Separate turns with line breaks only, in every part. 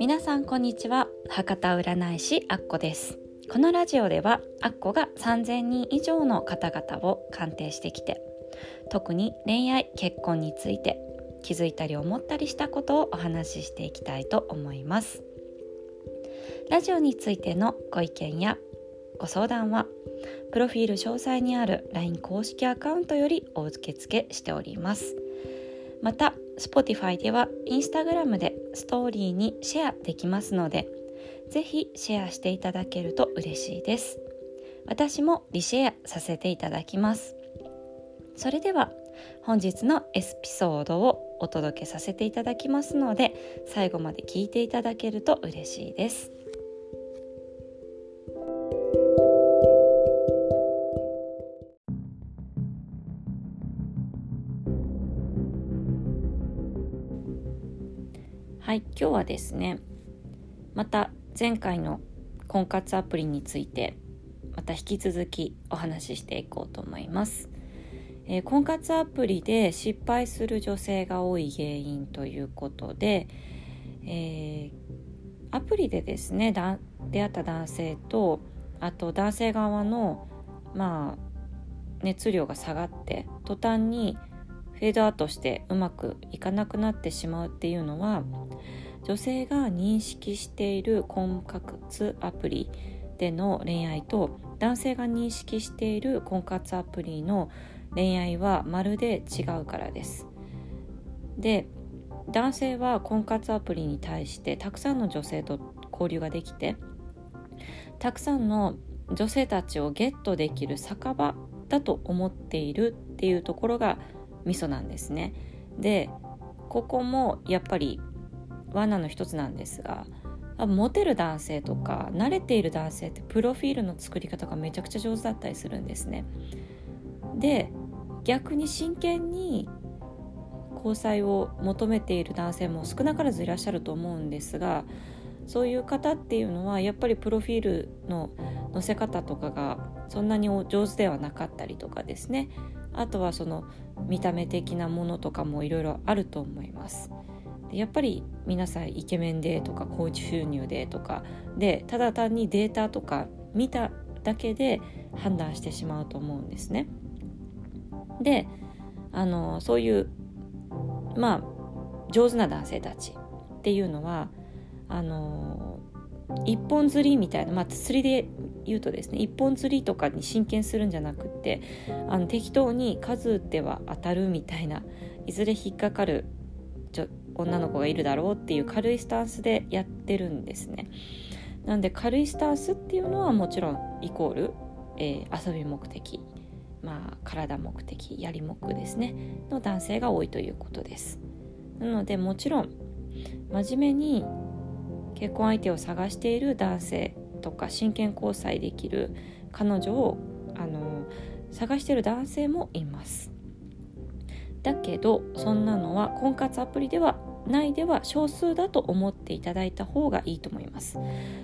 皆さんこんにちは。博多占い師アッコです。このラジオではアッコが3000人以上の方々を鑑定してきて特に恋愛結婚について気づいたり思ったりしたことをお話ししていきたいと思います。ラジオについてのご意見やご相談はプロフィール詳細にある LINE 公式アカウントよりお受け付けしております。また Spotify では Instagram でストーリーにシェアできますのでぜひシェアしていただけると嬉しいです。私もリシェアさせていただきます。それでは本日のエピソードをお届けさせていただきますので最後まで聞いていただけると嬉しいです。はい今日はですねまた前回の婚活アプリについてまた引き続きお話ししていこうと思います、えー、婚活アプリで失敗する女性が多い原因ということで、えー、アプリでですね出会った男性とあと男性側のまあ熱量が下がって途端にフェードアウトしてうまくいかなくなってしまうっていうのは女性が認識している婚活アプリでの恋愛と男性が認識している婚活アプリの恋愛はまるで違うからです。で男性は婚活アプリに対してたくさんの女性と交流ができてたくさんの女性たちをゲットできる酒場だと思っているっていうところが味噌なんですね。でここもやっぱり罠の一つなんですがモテる男性とか慣れている男性ってプロフィールの作り方がめちゃくちゃ上手だったりするんですね。で逆に真剣に交際を求めている男性も少なからずいらっしゃると思うんですがそういう方っていうのはやっぱりプロフィールの載せ方とかがそんなに上手ではなかったりとかですね。あとはその見た目的なものとかもいろいろあると思いますやっぱり皆さんイケメンでとか高知収入でとかでただ単にデータとか見ただけで判断してしまうと思うんですね。であのそういうまあ上手な男性たちっていうのはあの一本釣りみたいな、まあ、釣りで言うとですね一本釣りとかに真剣するんじゃなくってあの適当に数打っては当たるみたいないずれ引っかかるちょ女の子がいるだろうっていう軽いスタンスでやってるんですね。なんで軽いスタンスっていうのはもちろんイコール、えー、遊び目的まあ体目的やり目ですねの男性が多いということです。なのでもちろん真面目に結婚相手を探している男性とか真剣交際できる彼女をあの探してる男性もいます。だけどそんなのは婚活アプリではないでは少数だと思っていただいた方がいいと思います。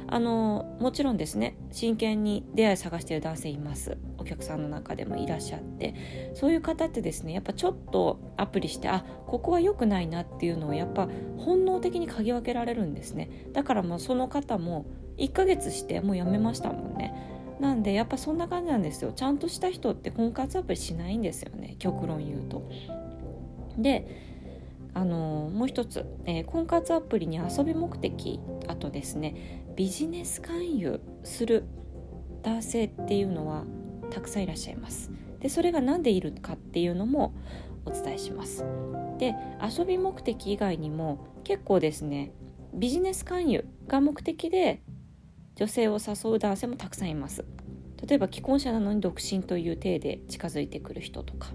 あのもちろんですね真剣に出会い探してる男性います。お客さんの中でもいらっしゃって。そういう方ってですねやっぱちょっとアプリしてあここは良くないなっていうのをやっぱ本能的に嗅ぎ分けられるんですね。だからもうその方も1ヶ月してもうやめましたもんね。なんでやっぱそんな感じなんですよ。ちゃんとした人って婚活アプリしないんですよね。極論言うと。であのもう一つ、えー、婚活アプリに遊び目的あとですねビジネス勧誘する男性っていうのはたくさんいらっしゃいます。でそれが何でいるかっていうのもお伝えします。で遊び目的以外にも結構ですねビジネス勧誘が目的で女性を誘う男性もたくさんいます。例えば既婚者なのに独身という体で近づいてくる人とか。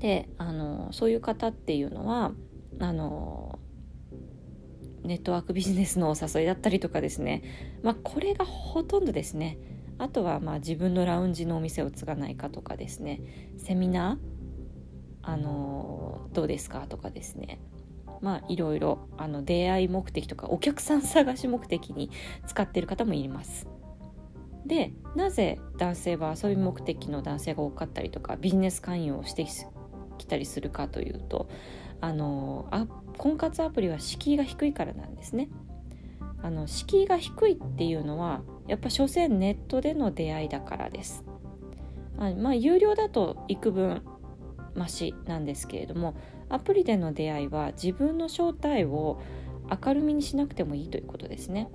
であのそういう方っていうのはあのネットワークビジネスのお誘いだったりとかですね、まあ、これがほとんどですね。あとはまあ自分のラウンジのお店を継がないかとかですね。セミナー？あのどうですか？とかですね。まあいろいろあの出会い目的とかお客さん探し目的に使っている方もいます。でなぜ男性は遊び目的の男性が多かったりとかビジネス勧誘をしてきたりするかというとあのあ婚活アプリは敷居が低いからなんですね。あの敷居が低いっていうのはやっぱ所詮ネットでの出会いだからです。あまあ有料だと幾分マシなんですけれどもアプリでの出会いは自分の正体を明るみにしなくてもいいということですね。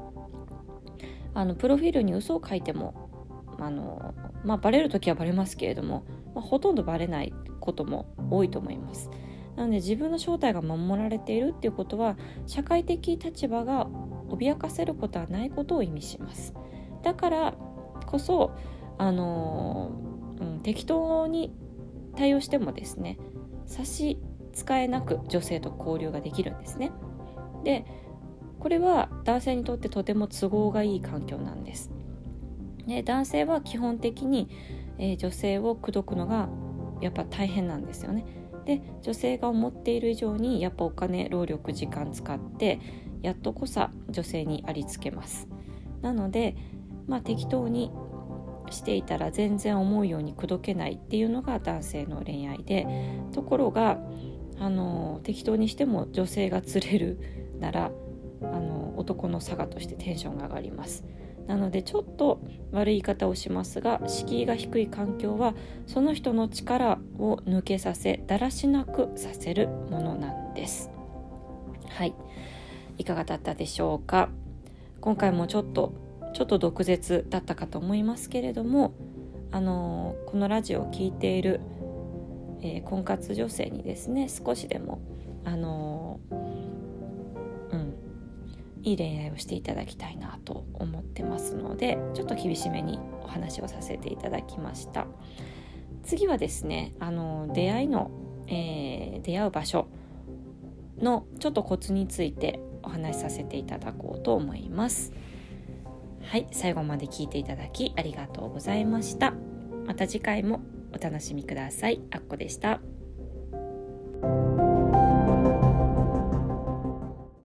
あのプロフィールに嘘を書いてもあの、まあ、バレる時はバレますけれども、まあ、ほとんどバレないことも多いと思います。なので自分の正体が守られているっていうことは社会的立場が脅かせることはないことを意味します。だからこそあの、うん、適当に対応してもですね差し支えなく女性と交流ができるんですね。でこれは男性にとってとても都合がいい環境なんです。で男性は基本的に、えー、女性を口説くのがやっぱ大変なんですよね。で女性が思っている以上にやっぱお金労力時間使ってやっとこさ女性にありつけます。なので、まあ、適当にしていたら全然思うように口説けないっていうのが男性の恋愛でところがあの適当にしても女性が釣れるならあの男の差がとしてテンションが上がります。なのでちょっと悪い言い方をしますが敷居が低い環境はその人の力を抜けさせだらしなくさせるものなんです。はい。いかがだったでしょうか？今回もちょっとちょっと毒舌だったかと思いますけれどもあのこのラジオを聴いている、えー、婚活女性にですね少しでもあのうんいい恋愛をしていただきたいなと思ってますのでちょっと厳しめにお話をさせていただきました次はですねあの出会いの、えー、出会う場所のちょっとコツについてお話しさせていただこうと思います。はい、最後まで聞いていただきありがとうございました。また次回もお楽しみください。あっこでした。